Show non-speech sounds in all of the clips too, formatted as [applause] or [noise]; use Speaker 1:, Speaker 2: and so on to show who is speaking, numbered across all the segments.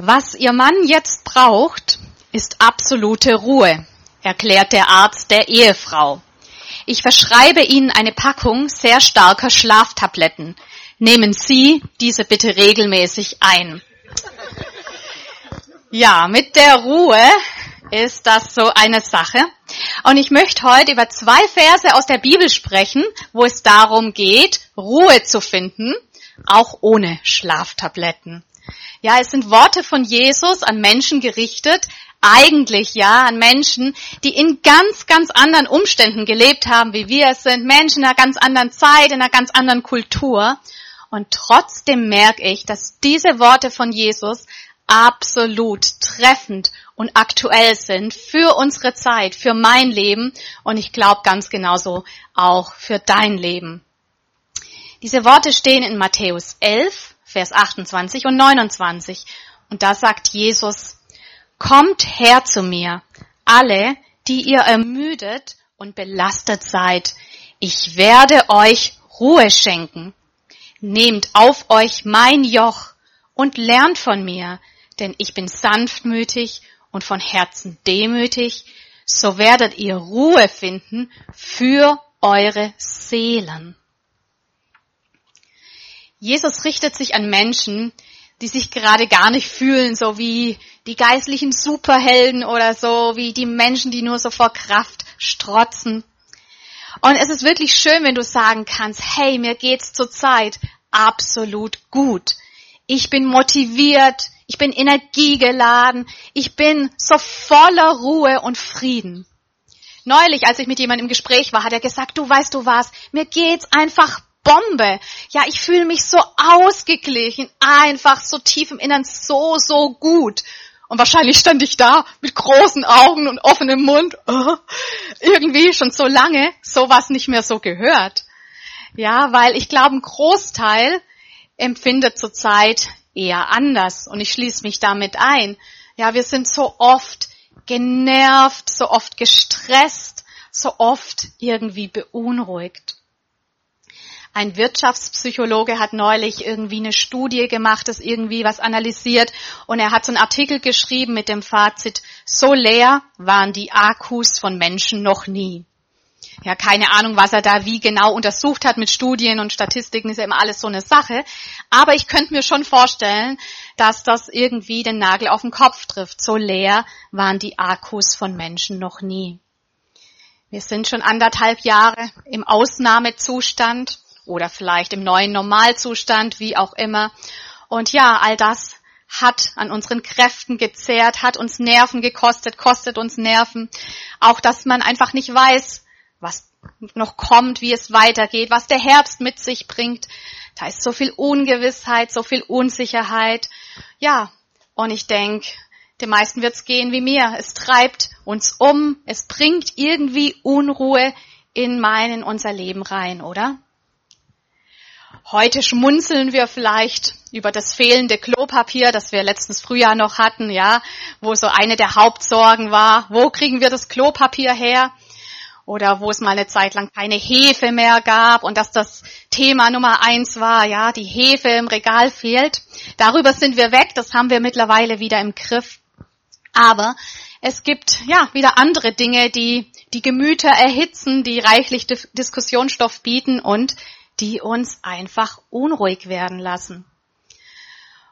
Speaker 1: Was Ihr Mann jetzt braucht, ist absolute Ruhe, erklärt der Arzt der Ehefrau. Ich verschreibe Ihnen eine Packung sehr starker Schlaftabletten. Nehmen Sie diese bitte regelmäßig ein. Ja, mit der Ruhe ist das so eine Sache. Und ich möchte heute über zwei Verse aus der Bibel sprechen, wo es darum geht, Ruhe zu finden, auch ohne Schlaftabletten. Ja, es sind Worte von Jesus an Menschen gerichtet, eigentlich ja an Menschen, die in ganz, ganz anderen Umständen gelebt haben, wie wir es sind, Menschen in einer ganz anderen Zeit, in einer ganz anderen Kultur. Und trotzdem merke ich, dass diese Worte von Jesus absolut treffend und aktuell sind für unsere Zeit, für mein Leben und ich glaube ganz genauso auch für dein Leben. Diese Worte stehen in Matthäus 11, Vers 28 und 29. Und da sagt Jesus, Kommt her zu mir, alle, die ihr ermüdet und belastet seid. Ich werde euch Ruhe schenken. Nehmt auf euch mein Joch und lernt von mir, denn ich bin sanftmütig und von Herzen demütig, so werdet ihr Ruhe finden für eure Seelen. Jesus richtet sich an Menschen, die sich gerade gar nicht fühlen, so wie die geistlichen Superhelden oder so, wie die Menschen, die nur so vor Kraft strotzen. Und es ist wirklich schön, wenn du sagen kannst, hey, mir geht's zurzeit absolut gut. Ich bin motiviert, ich bin energiegeladen, ich bin so voller Ruhe und Frieden. Neulich, als ich mit jemandem im Gespräch war, hat er gesagt, du weißt du was, mir geht's einfach Bombe. Ja, ich fühle mich so ausgeglichen, einfach so tief im Innern, so, so gut. Und wahrscheinlich stand ich da mit großen Augen und offenem Mund. Oh, irgendwie schon so lange sowas nicht mehr so gehört. Ja, weil ich glaube, ein Großteil empfindet zurzeit eher anders. Und ich schließe mich damit ein. Ja, wir sind so oft genervt, so oft gestresst, so oft irgendwie beunruhigt. Ein Wirtschaftspsychologe hat neulich irgendwie eine Studie gemacht, das irgendwie was analysiert und er hat so einen Artikel geschrieben mit dem Fazit, so leer waren die Akkus von Menschen noch nie. Ja, keine Ahnung, was er da wie genau untersucht hat mit Studien und Statistiken, ist ja immer alles so eine Sache. Aber ich könnte mir schon vorstellen, dass das irgendwie den Nagel auf den Kopf trifft. So leer waren die Akkus von Menschen noch nie. Wir sind schon anderthalb Jahre im Ausnahmezustand oder vielleicht im neuen Normalzustand, wie auch immer. Und ja, all das hat an unseren Kräften gezehrt, hat uns Nerven gekostet, kostet uns Nerven. Auch, dass man einfach nicht weiß, was noch kommt, wie es weitergeht, was der Herbst mit sich bringt. Da ist so viel Ungewissheit, so viel Unsicherheit. Ja, und ich denke, den meisten wird's gehen wie mir. Es treibt uns um, es bringt irgendwie Unruhe in mein, in unser Leben rein, oder? Heute schmunzeln wir vielleicht über das fehlende Klopapier, das wir letztens Frühjahr noch hatten, ja, wo so eine der Hauptsorgen war, wo kriegen wir das Klopapier her? Oder wo es mal eine Zeit lang keine Hefe mehr gab und dass das Thema Nummer eins war, ja, die Hefe im Regal fehlt. Darüber sind wir weg, das haben wir mittlerweile wieder im Griff. Aber es gibt, ja, wieder andere Dinge, die die Gemüter erhitzen, die reichlich Diskussionsstoff bieten und die uns einfach unruhig werden lassen.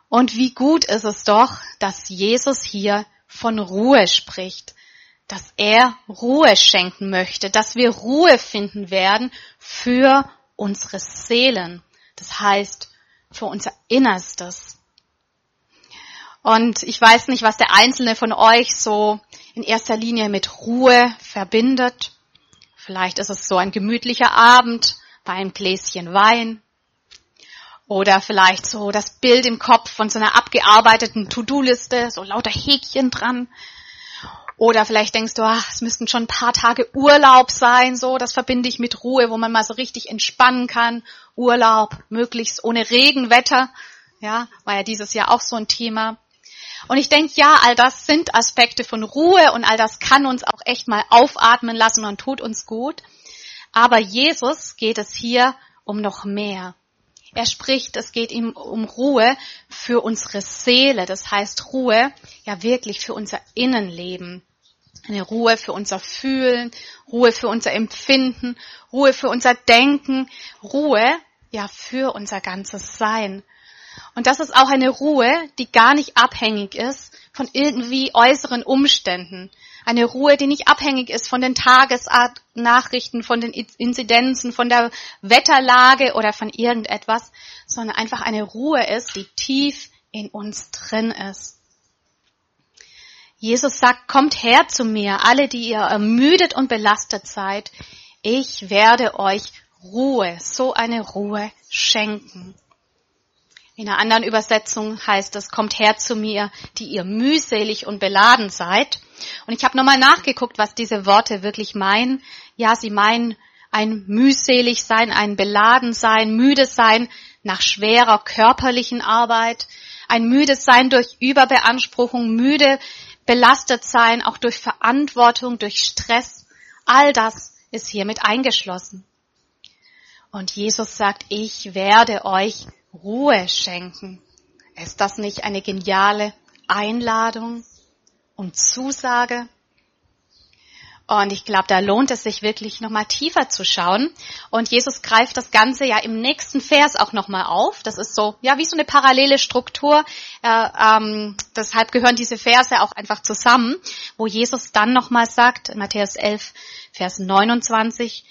Speaker 1: Und wie gut ist es doch, dass Jesus hier von Ruhe spricht, dass er Ruhe schenken möchte, dass wir Ruhe finden werden für unsere Seelen. Das heißt, für unser Innerstes. Und ich weiß nicht, was der Einzelne von euch so in erster Linie mit Ruhe verbindet. Vielleicht ist es so ein gemütlicher Abend bei einem Gläschen Wein. Oder vielleicht so das Bild im Kopf von so einer abgearbeiteten To-Do-Liste, so lauter Häkchen dran. Oder vielleicht denkst du, ach, es müssten schon ein paar Tage Urlaub sein, so, das verbinde ich mit Ruhe, wo man mal so richtig entspannen kann. Urlaub, möglichst ohne Regenwetter, ja, war ja dieses Jahr auch so ein Thema. Und ich denke, ja, all das sind Aspekte von Ruhe und all das kann uns auch echt mal aufatmen lassen und tut uns gut. Aber Jesus geht es hier um noch mehr. Er spricht, es geht ihm um Ruhe für unsere Seele. Das heißt Ruhe, ja wirklich für unser Innenleben. Eine Ruhe für unser Fühlen, Ruhe für unser Empfinden, Ruhe für unser Denken, Ruhe, ja, für unser ganzes Sein. Und das ist auch eine Ruhe, die gar nicht abhängig ist von irgendwie äußeren Umständen. Eine Ruhe, die nicht abhängig ist von den Tagesnachrichten, von den Inzidenzen, von der Wetterlage oder von irgendetwas, sondern einfach eine Ruhe ist, die tief in uns drin ist. Jesus sagt, kommt her zu mir, alle, die ihr ermüdet und belastet seid. Ich werde euch Ruhe, so eine Ruhe schenken. In einer anderen Übersetzung heißt es, kommt her zu mir, die ihr mühselig und beladen seid. Und ich habe nochmal nachgeguckt, was diese Worte wirklich meinen. Ja, sie meinen ein mühselig sein, ein beladen sein, müde sein nach schwerer körperlichen Arbeit, ein müdes sein durch Überbeanspruchung, müde, belastet sein, auch durch Verantwortung, durch Stress. All das ist hiermit eingeschlossen. Und Jesus sagt, ich werde euch Ruhe schenken. Ist das nicht eine geniale Einladung und Zusage? Und ich glaube, da lohnt es sich wirklich nochmal tiefer zu schauen. Und Jesus greift das Ganze ja im nächsten Vers auch nochmal auf. Das ist so, ja, wie so eine parallele Struktur. Äh, ähm, deshalb gehören diese Verse auch einfach zusammen, wo Jesus dann nochmal sagt, Matthäus 11, Vers 29,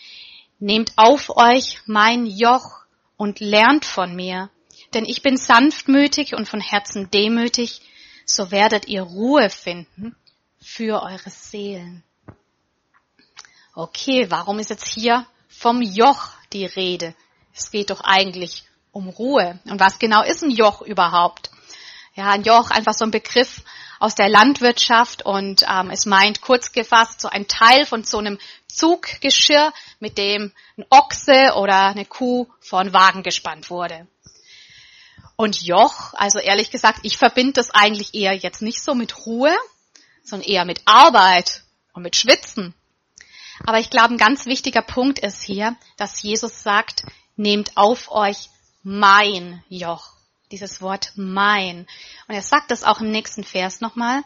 Speaker 1: Nehmt auf euch mein Joch und lernt von mir, denn ich bin sanftmütig und von Herzen demütig, so werdet ihr Ruhe finden für eure Seelen. Okay, warum ist jetzt hier vom Joch die Rede? Es geht doch eigentlich um Ruhe. Und was genau ist ein Joch überhaupt? Ja, ein Joch, einfach so ein Begriff aus der Landwirtschaft und ähm, es meint kurz gefasst so ein Teil von so einem Zuggeschirr, mit dem ein Ochse oder eine Kuh vor einen Wagen gespannt wurde. Und Joch, also ehrlich gesagt, ich verbinde das eigentlich eher jetzt nicht so mit Ruhe, sondern eher mit Arbeit und mit Schwitzen. Aber ich glaube, ein ganz wichtiger Punkt ist hier, dass Jesus sagt, nehmt auf euch mein Joch. Dieses Wort mein. Und er sagt das auch im nächsten Vers nochmal,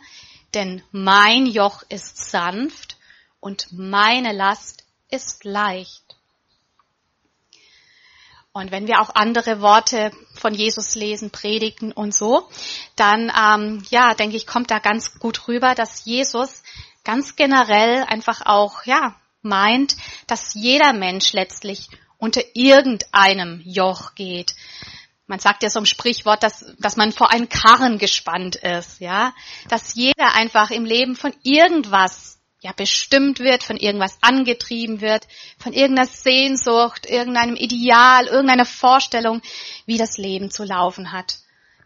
Speaker 1: denn mein Joch ist sanft und meine Last ist leicht. Und wenn wir auch andere Worte von Jesus lesen, predigen und so, dann ähm, ja, denke ich, kommt da ganz gut rüber, dass Jesus ganz generell einfach auch ja meint, dass jeder Mensch letztlich unter irgendeinem Joch geht. Man sagt ja so im Sprichwort, dass, dass man vor einen Karren gespannt ist, ja. Dass jeder einfach im Leben von irgendwas ja bestimmt wird, von irgendwas angetrieben wird, von irgendeiner Sehnsucht, irgendeinem Ideal, irgendeiner Vorstellung, wie das Leben zu laufen hat.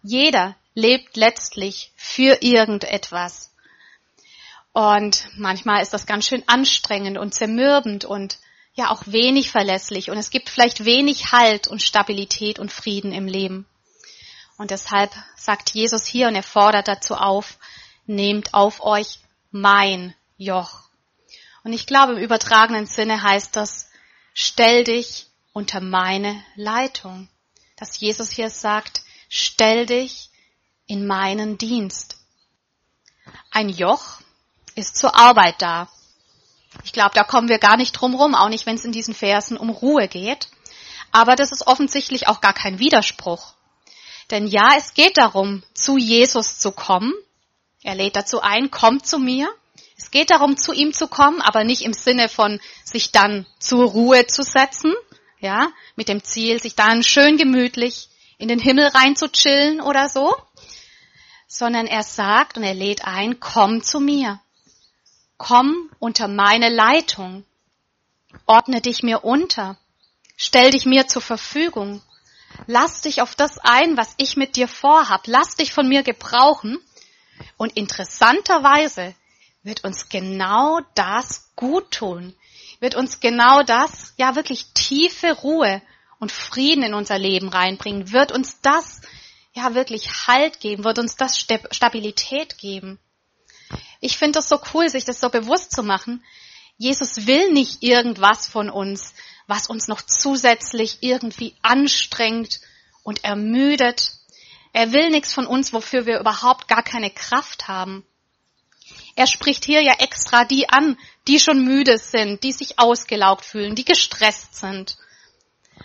Speaker 1: Jeder lebt letztlich für irgendetwas. Und manchmal ist das ganz schön anstrengend und zermürbend und ja auch wenig verlässlich und es gibt vielleicht wenig Halt und Stabilität und Frieden im Leben. Und deshalb sagt Jesus hier und er fordert dazu auf, nehmt auf euch mein Joch. Und ich glaube, im übertragenen Sinne heißt das, stell dich unter meine Leitung. Dass Jesus hier sagt, stell dich in meinen Dienst. Ein Joch ist zur Arbeit da. Ich glaube, da kommen wir gar nicht drum rum, auch nicht, wenn es in diesen Versen um Ruhe geht. Aber das ist offensichtlich auch gar kein Widerspruch. Denn ja, es geht darum, zu Jesus zu kommen. Er lädt dazu ein, kommt zu mir. Es geht darum, zu ihm zu kommen, aber nicht im Sinne von sich dann zur Ruhe zu setzen, ja, mit dem Ziel, sich dann schön gemütlich in den Himmel rein zu chillen oder so, sondern er sagt und er lädt ein, komm zu mir. Komm unter meine Leitung. Ordne dich mir unter. Stell dich mir zur Verfügung. Lass dich auf das ein, was ich mit dir vorhab. Lass dich von mir gebrauchen. Und interessanterweise wird uns genau das gut tun. Wird uns genau das, ja wirklich tiefe Ruhe und Frieden in unser Leben reinbringen. Wird uns das, ja wirklich Halt geben. Wird uns das Stabilität geben. Ich finde es so cool, sich das so bewusst zu machen. Jesus will nicht irgendwas von uns, was uns noch zusätzlich irgendwie anstrengt und ermüdet. Er will nichts von uns, wofür wir überhaupt gar keine Kraft haben. Er spricht hier ja extra die an, die schon müde sind, die sich ausgelaugt fühlen, die gestresst sind.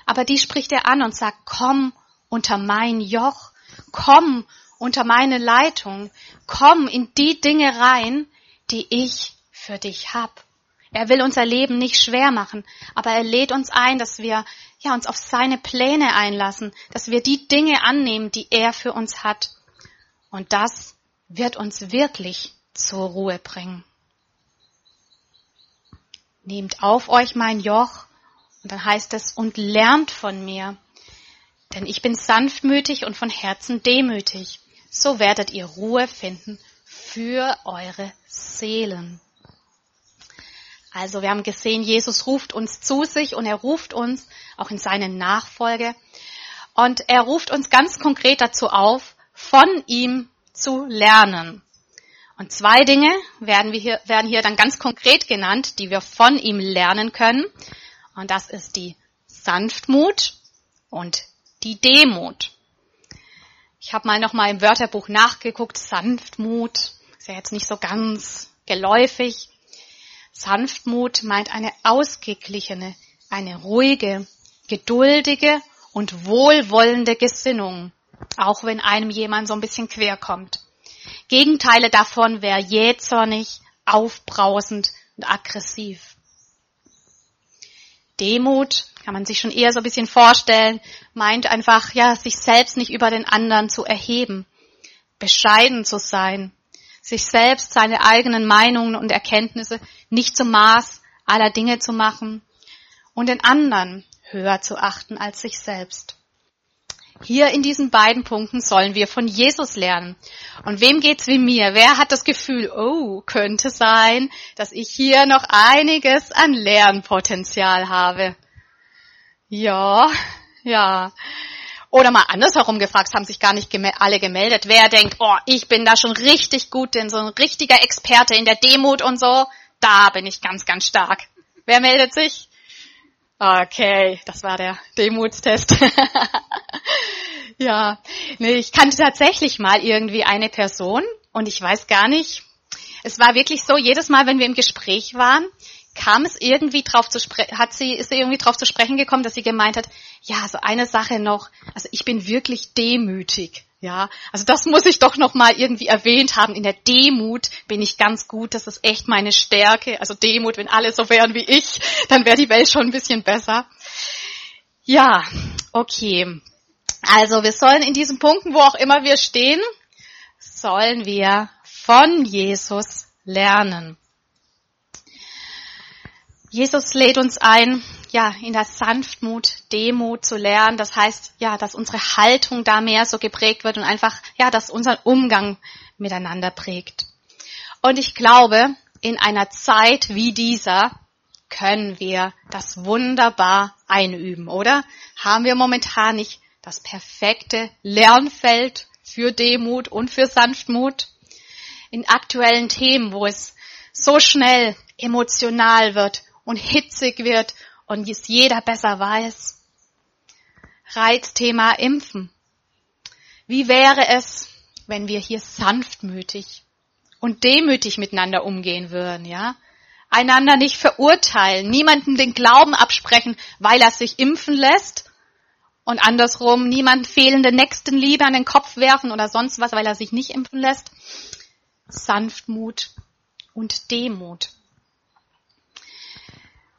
Speaker 1: Aber die spricht er an und sagt, komm unter mein Joch, komm unter meine Leitung, komm in die Dinge rein, die ich für dich hab. Er will unser Leben nicht schwer machen, aber er lädt uns ein, dass wir ja, uns auf seine Pläne einlassen, dass wir die Dinge annehmen, die er für uns hat. Und das wird uns wirklich zur Ruhe bringen. Nehmt auf euch mein Joch, und dann heißt es, und lernt von mir, denn ich bin sanftmütig und von Herzen demütig. So werdet ihr Ruhe finden für eure Seelen. Also wir haben gesehen, Jesus ruft uns zu sich und er ruft uns auch in seine Nachfolge. Und er ruft uns ganz konkret dazu auf, von ihm zu lernen. Und zwei Dinge werden, wir hier, werden hier dann ganz konkret genannt, die wir von ihm lernen können. Und das ist die Sanftmut und die Demut. Ich habe mal noch mal im Wörterbuch nachgeguckt. Sanftmut ist ja jetzt nicht so ganz geläufig. Sanftmut meint eine ausgeglichene, eine ruhige, geduldige und wohlwollende Gesinnung, auch wenn einem jemand so ein bisschen quer kommt. Gegenteile davon wäre jähzornig, aufbrausend und aggressiv. Demut kann man sich schon eher so ein bisschen vorstellen, meint einfach, ja, sich selbst nicht über den anderen zu erheben, bescheiden zu sein, sich selbst seine eigenen Meinungen und Erkenntnisse nicht zum Maß aller Dinge zu machen und den anderen höher zu achten als sich selbst. Hier in diesen beiden Punkten sollen wir von Jesus lernen. Und wem geht's wie mir? Wer hat das Gefühl, oh, könnte sein, dass ich hier noch einiges an Lernpotenzial habe? Ja, ja. Oder mal andersherum gefragt, haben sich gar nicht alle gemeldet. Wer denkt, oh, ich bin da schon richtig gut, denn so ein richtiger Experte in der Demut und so, da bin ich ganz, ganz stark. Wer meldet sich? Okay, das war der Demutstest. [laughs] ja, nee, ich kannte tatsächlich mal irgendwie eine Person und ich weiß gar nicht, es war wirklich so, jedes Mal, wenn wir im Gespräch waren, kam es irgendwie drauf zu hat sie, ist sie irgendwie drauf zu sprechen gekommen, dass sie gemeint hat, ja, so eine Sache noch, also ich bin wirklich demütig. Ja, also das muss ich doch noch mal irgendwie erwähnt haben. In der Demut bin ich ganz gut. Das ist echt meine Stärke. Also Demut, wenn alle so wären wie ich, dann wäre die Welt schon ein bisschen besser. Ja, okay. Also wir sollen in diesen Punkten, wo auch immer wir stehen, sollen wir von Jesus lernen. Jesus lädt uns ein, ja, in der Sanftmut, Demut zu lernen. Das heißt, ja, dass unsere Haltung da mehr so geprägt wird und einfach, ja, dass unser Umgang miteinander prägt. Und ich glaube, in einer Zeit wie dieser können wir das wunderbar einüben, oder? Haben wir momentan nicht das perfekte Lernfeld für Demut und für Sanftmut? In aktuellen Themen, wo es so schnell emotional wird und hitzig wird und es jeder besser weiß. Reizthema Impfen. Wie wäre es, wenn wir hier sanftmütig und demütig miteinander umgehen würden, ja? Einander nicht verurteilen, niemanden den Glauben absprechen, weil er sich impfen lässt und andersrum niemand fehlende Nächstenliebe an den Kopf werfen oder sonst was, weil er sich nicht impfen lässt. Sanftmut und Demut.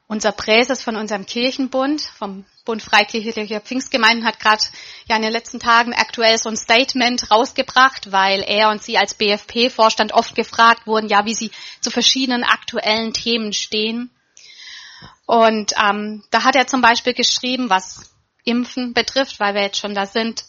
Speaker 1: Unser Präses von unserem Kirchenbund, vom Bund Freikirchlicher Pfingstgemeinden, hat gerade ja in den letzten Tagen aktuell so ein Statement rausgebracht, weil er und sie als BFP-Vorstand oft gefragt wurden, ja, wie sie zu verschiedenen aktuellen Themen stehen. Und ähm, da hat er zum Beispiel geschrieben, was Impfen betrifft, weil wir jetzt schon da sind,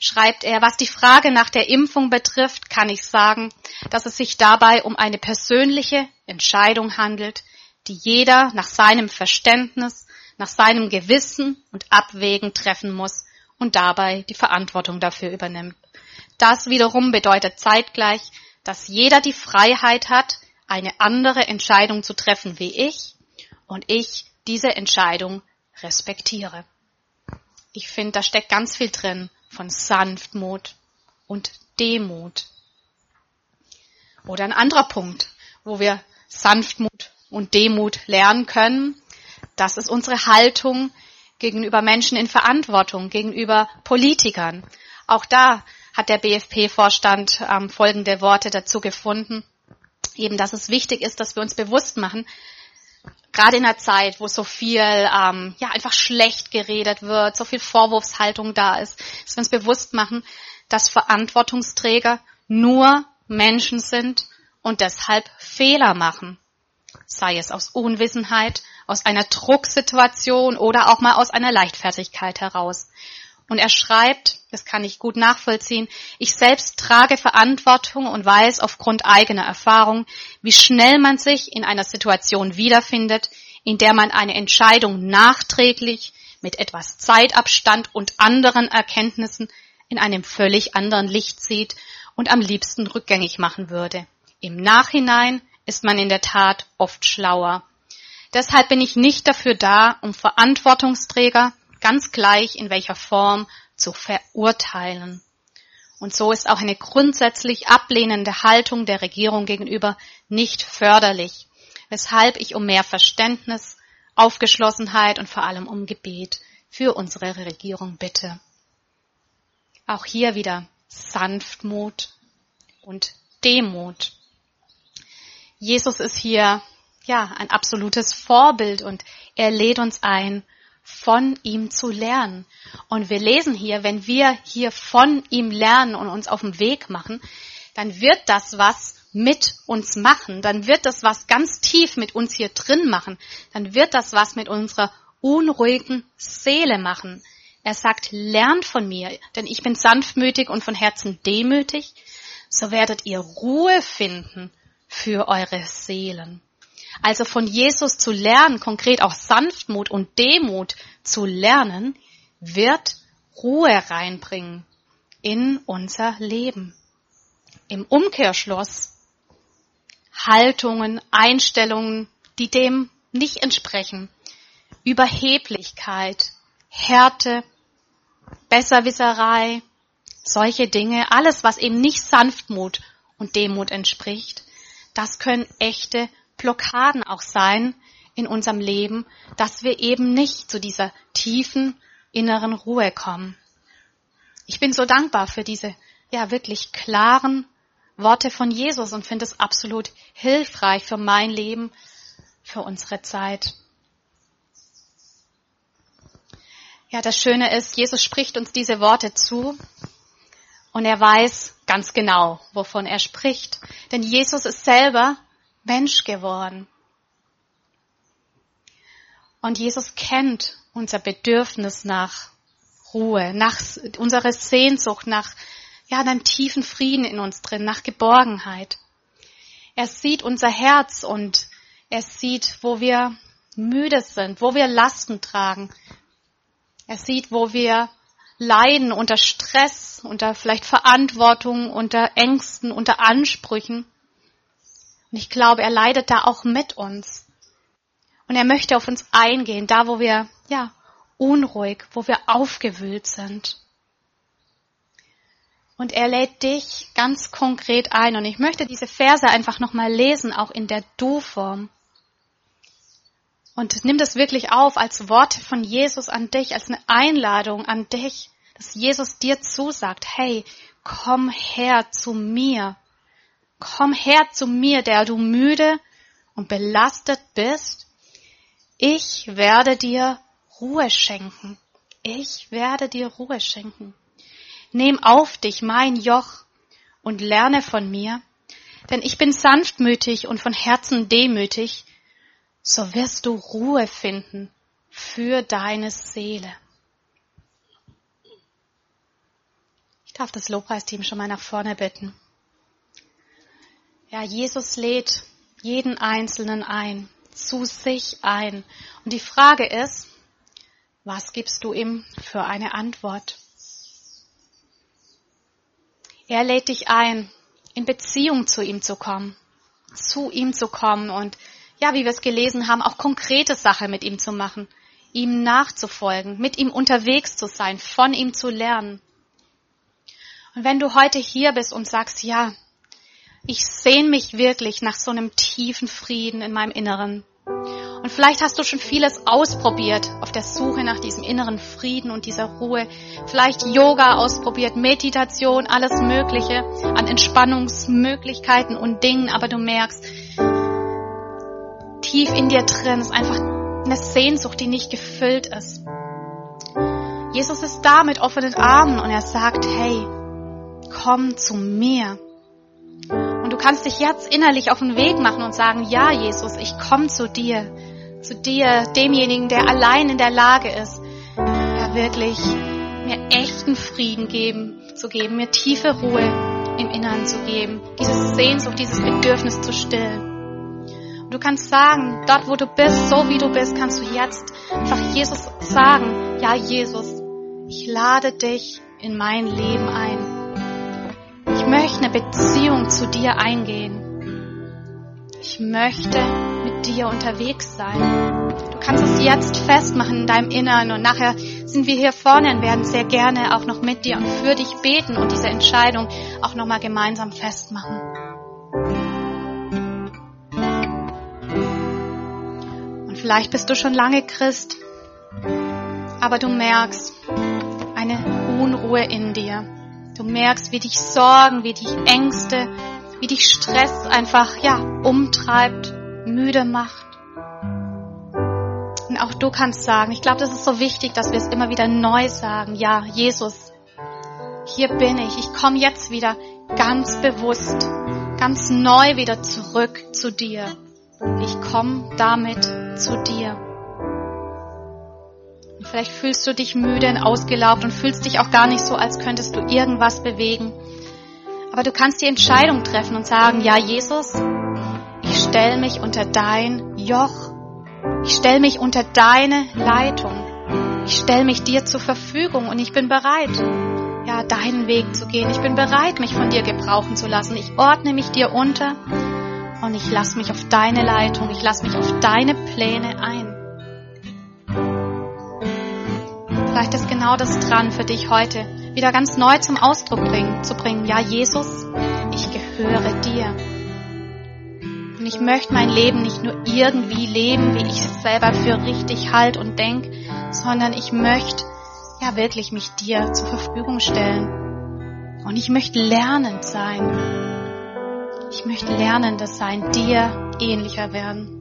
Speaker 1: schreibt er, was die Frage nach der Impfung betrifft, kann ich sagen, dass es sich dabei um eine persönliche Entscheidung handelt, die jeder nach seinem Verständnis, nach seinem Gewissen und Abwägen treffen muss und dabei die Verantwortung dafür übernimmt. Das wiederum bedeutet zeitgleich, dass jeder die Freiheit hat, eine andere Entscheidung zu treffen wie ich und ich diese Entscheidung respektiere. Ich finde, da steckt ganz viel drin von Sanftmut und Demut. Oder ein anderer Punkt, wo wir Sanftmut und Demut lernen können, das ist unsere Haltung gegenüber Menschen in Verantwortung, gegenüber Politikern. Auch da hat der BFP-Vorstand ähm, folgende Worte dazu gefunden. Eben, dass es wichtig ist, dass wir uns bewusst machen, gerade in einer Zeit, wo so viel ähm, ja einfach schlecht geredet wird, so viel Vorwurfshaltung da ist, dass wir uns bewusst machen, dass Verantwortungsträger nur Menschen sind und deshalb Fehler machen. Sei es aus Unwissenheit, aus einer Drucksituation oder auch mal aus einer Leichtfertigkeit heraus. Und er schreibt, das kann ich gut nachvollziehen, ich selbst trage Verantwortung und weiß aufgrund eigener Erfahrung, wie schnell man sich in einer Situation wiederfindet, in der man eine Entscheidung nachträglich mit etwas Zeitabstand und anderen Erkenntnissen in einem völlig anderen Licht sieht und am liebsten rückgängig machen würde. Im Nachhinein ist man in der Tat oft schlauer. Deshalb bin ich nicht dafür da, um Verantwortungsträger ganz gleich in welcher Form zu verurteilen. Und so ist auch eine grundsätzlich ablehnende Haltung der Regierung gegenüber nicht förderlich, weshalb ich um mehr Verständnis, Aufgeschlossenheit und vor allem um Gebet für unsere Regierung bitte. Auch hier wieder Sanftmut und Demut. Jesus ist hier ja ein absolutes Vorbild und er lädt uns ein, von ihm zu lernen. Und wir lesen hier, wenn wir hier von ihm lernen und uns auf den Weg machen, dann wird das was mit uns machen, dann wird das was ganz tief mit uns hier drin machen, dann wird das was mit unserer unruhigen Seele machen. Er sagt, lernt von mir, denn ich bin sanftmütig und von Herzen demütig, so werdet ihr Ruhe finden für eure Seelen. Also von Jesus zu lernen, konkret auch Sanftmut und Demut zu lernen, wird Ruhe reinbringen in unser Leben. Im Umkehrschluss Haltungen, Einstellungen, die dem nicht entsprechen. Überheblichkeit, Härte, Besserwisserei, solche Dinge, alles, was eben nicht Sanftmut und Demut entspricht, das können echte Blockaden auch sein in unserem Leben, dass wir eben nicht zu dieser tiefen inneren Ruhe kommen. Ich bin so dankbar für diese, ja, wirklich klaren Worte von Jesus und finde es absolut hilfreich für mein Leben, für unsere Zeit. Ja, das Schöne ist, Jesus spricht uns diese Worte zu und er weiß ganz genau, wovon er spricht. Denn Jesus ist selber Mensch geworden. Und Jesus kennt unser Bedürfnis nach Ruhe, nach unsere Sehnsucht nach ja, einem tiefen Frieden in uns drin, nach Geborgenheit. Er sieht unser Herz und er sieht, wo wir müde sind, wo wir Lasten tragen. Er sieht, wo wir leiden unter Stress, unter vielleicht Verantwortung, unter Ängsten, unter Ansprüchen. Und ich glaube, er leidet da auch mit uns. Und er möchte auf uns eingehen, da wo wir, ja, unruhig, wo wir aufgewühlt sind. Und er lädt dich ganz konkret ein. Und ich möchte diese Verse einfach nochmal lesen, auch in der Du-Form. Und nimm das wirklich auf als Worte von Jesus an dich, als eine Einladung an dich, dass Jesus dir zusagt, hey, komm her zu mir. Komm her zu mir, der du müde und belastet bist. Ich werde dir Ruhe schenken. Ich werde dir Ruhe schenken. Nimm auf dich mein Joch und lerne von mir, denn ich bin sanftmütig und von Herzen demütig, so wirst du Ruhe finden für deine Seele. Ich darf das Lobpreisteam schon mal nach vorne bitten. Ja, Jesus lädt jeden Einzelnen ein, zu sich ein. Und die Frage ist, was gibst du ihm für eine Antwort? Er lädt dich ein, in Beziehung zu ihm zu kommen, zu ihm zu kommen und ja, wie wir es gelesen haben, auch konkrete Sache mit ihm zu machen, ihm nachzufolgen, mit ihm unterwegs zu sein, von ihm zu lernen. Und wenn du heute hier bist und sagst, ja, ich sehne mich wirklich nach so einem tiefen Frieden in meinem Inneren. Und vielleicht hast du schon vieles ausprobiert auf der Suche nach diesem inneren Frieden und dieser Ruhe. Vielleicht Yoga ausprobiert, Meditation, alles Mögliche an Entspannungsmöglichkeiten und Dingen, aber du merkst, tief in dir drin ist einfach eine Sehnsucht, die nicht gefüllt ist. Jesus ist da mit offenen Armen und er sagt, hey, komm zu mir. Kannst dich jetzt innerlich auf den Weg machen und sagen, ja, Jesus, ich komme zu dir. Zu dir, demjenigen, der allein in der Lage ist, ja wirklich mir echten Frieden geben, zu geben, mir tiefe Ruhe im Inneren zu geben, diese Sehnsucht, dieses Bedürfnis zu stillen. Und du kannst sagen, dort wo du bist, so wie du bist, kannst du jetzt einfach Jesus sagen, ja Jesus, ich lade dich in mein Leben ein. Ich möchte eine Beziehung zu dir eingehen. Ich möchte mit dir unterwegs sein. Du kannst es jetzt festmachen in deinem Innern und nachher sind wir hier vorne und werden sehr gerne auch noch mit dir und für dich beten und diese Entscheidung auch nochmal gemeinsam festmachen. Und vielleicht bist du schon lange Christ, aber du merkst eine Unruhe in dir. Du merkst, wie dich Sorgen, wie dich Ängste, wie dich Stress einfach, ja, umtreibt, müde macht. Und auch du kannst sagen, ich glaube, das ist so wichtig, dass wir es immer wieder neu sagen. Ja, Jesus, hier bin ich. Ich komme jetzt wieder ganz bewusst, ganz neu wieder zurück zu dir. Ich komme damit zu dir. Vielleicht fühlst du dich müde und ausgelaugt und fühlst dich auch gar nicht so, als könntest du irgendwas bewegen. Aber du kannst die Entscheidung treffen und sagen, ja Jesus, ich stelle mich unter dein Joch. Ich stelle mich unter deine Leitung. Ich stelle mich dir zur Verfügung und ich bin bereit, ja, deinen Weg zu gehen. Ich bin bereit, mich von dir gebrauchen zu lassen. Ich ordne mich dir unter und ich lasse mich auf deine Leitung. Ich lasse mich auf deine Pläne ein. Vielleicht ist genau das dran für dich heute, wieder ganz neu zum Ausdruck bringen, zu bringen. Ja, Jesus, ich gehöre dir. Und ich möchte mein Leben nicht nur irgendwie leben, wie ich es selber für richtig halt und denk, sondern ich möchte ja wirklich mich dir zur Verfügung stellen. Und ich möchte lernend sein. Ich möchte lernendes sein, dir ähnlicher werden.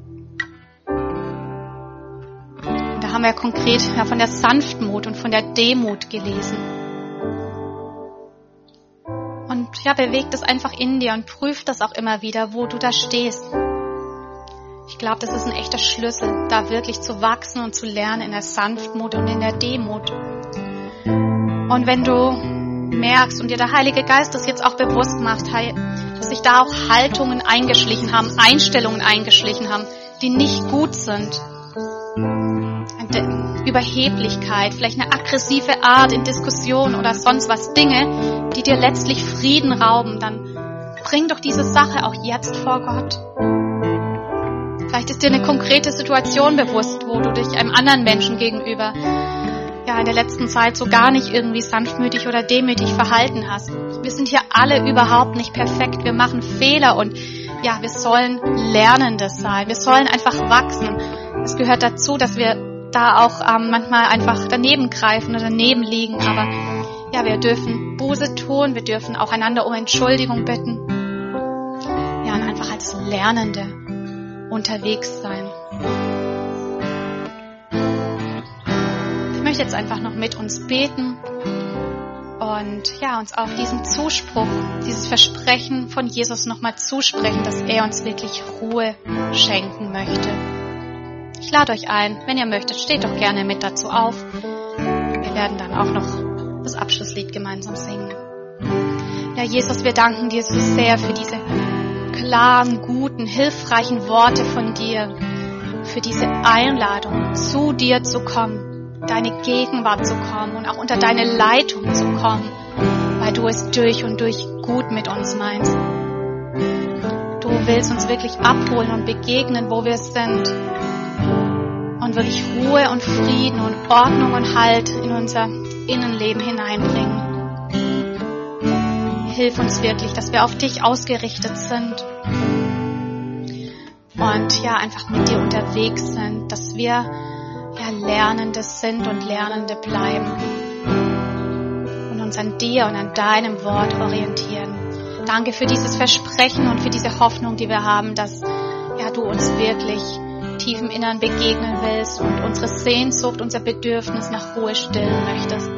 Speaker 1: Haben wir konkret von der Sanftmut und von der Demut gelesen. Und ja, bewegt es einfach in dir und prüft das auch immer wieder, wo du da stehst. Ich glaube, das ist ein echter Schlüssel, da wirklich zu wachsen und zu lernen in der Sanftmut und in der Demut. Und wenn du merkst und dir der Heilige Geist das jetzt auch bewusst macht, dass sich da auch Haltungen eingeschlichen haben, Einstellungen eingeschlichen haben, die nicht gut sind, Überheblichkeit, vielleicht eine aggressive Art in Diskussion oder sonst was, Dinge, die dir letztlich Frieden rauben, dann bring doch diese Sache auch jetzt vor Gott. Vielleicht ist dir eine konkrete Situation bewusst, wo du dich einem anderen Menschen gegenüber ja in der letzten Zeit so gar nicht irgendwie sanftmütig oder demütig verhalten hast. Wir sind hier alle überhaupt nicht perfekt. Wir machen Fehler und ja, wir sollen Lernendes sein. Wir sollen einfach wachsen. Es gehört dazu, dass wir da auch ähm, manchmal einfach daneben greifen oder daneben liegen. Aber ja, wir dürfen Buße tun, wir dürfen auch einander um Entschuldigung bitten. Ja, und einfach als Lernende unterwegs sein. Ich möchte jetzt einfach noch mit uns beten und ja, uns auch diesen Zuspruch, dieses Versprechen von Jesus nochmal zusprechen, dass er uns wirklich Ruhe schenken möchte. Ich lade euch ein, wenn ihr möchtet, steht doch gerne mit dazu auf. Wir werden dann auch noch das Abschlusslied gemeinsam singen. Ja, Jesus, wir danken dir so sehr für diese klaren, guten, hilfreichen Worte von dir, für diese Einladung, zu dir zu kommen, deine Gegenwart zu kommen und auch unter deine Leitung zu kommen, weil du es durch und durch gut mit uns meinst. Du willst uns wirklich abholen und begegnen, wo wir sind und wirklich Ruhe und Frieden und Ordnung und Halt in unser Innenleben hineinbringen. Hilf uns wirklich, dass wir auf dich ausgerichtet sind und ja, einfach mit dir unterwegs sind, dass wir ja Lernende sind und Lernende bleiben und uns an dir und an deinem Wort orientieren. Danke für dieses Versprechen und für diese Hoffnung, die wir haben, dass ja du uns wirklich tief im Innern begegnen willst und unsere Sehnsucht, unser Bedürfnis nach Ruhe stillen möchtest.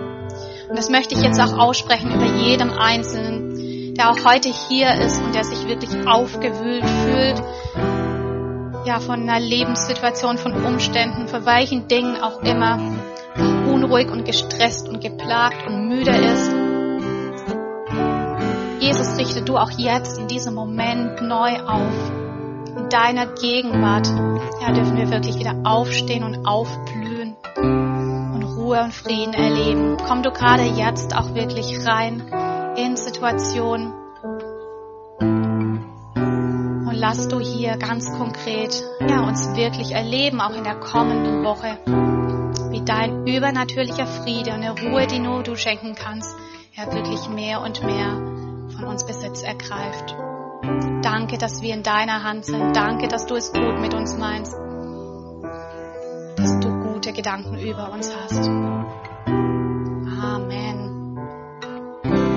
Speaker 1: Und das möchte ich jetzt auch aussprechen über jedem Einzelnen, der auch heute hier ist und der sich wirklich aufgewühlt fühlt, ja, von einer Lebenssituation, von Umständen, von welchen Dingen auch immer, unruhig und gestresst und geplagt und müde ist. Jesus, richte du auch jetzt in diesem Moment neu auf. In deiner Gegenwart, ja, dürfen wir wirklich wieder aufstehen und aufblühen und Ruhe und Frieden erleben. Komm du gerade jetzt auch wirklich rein in Situationen, lass du hier ganz konkret ja, uns wirklich erleben, auch in der kommenden Woche, wie dein übernatürlicher Friede und eine Ruhe, die nur du schenken kannst, ja wirklich mehr und mehr von uns Besitz ergreift. Danke, dass wir in deiner Hand sind. Danke, dass du es gut mit uns meinst. Dass du gute Gedanken über uns hast.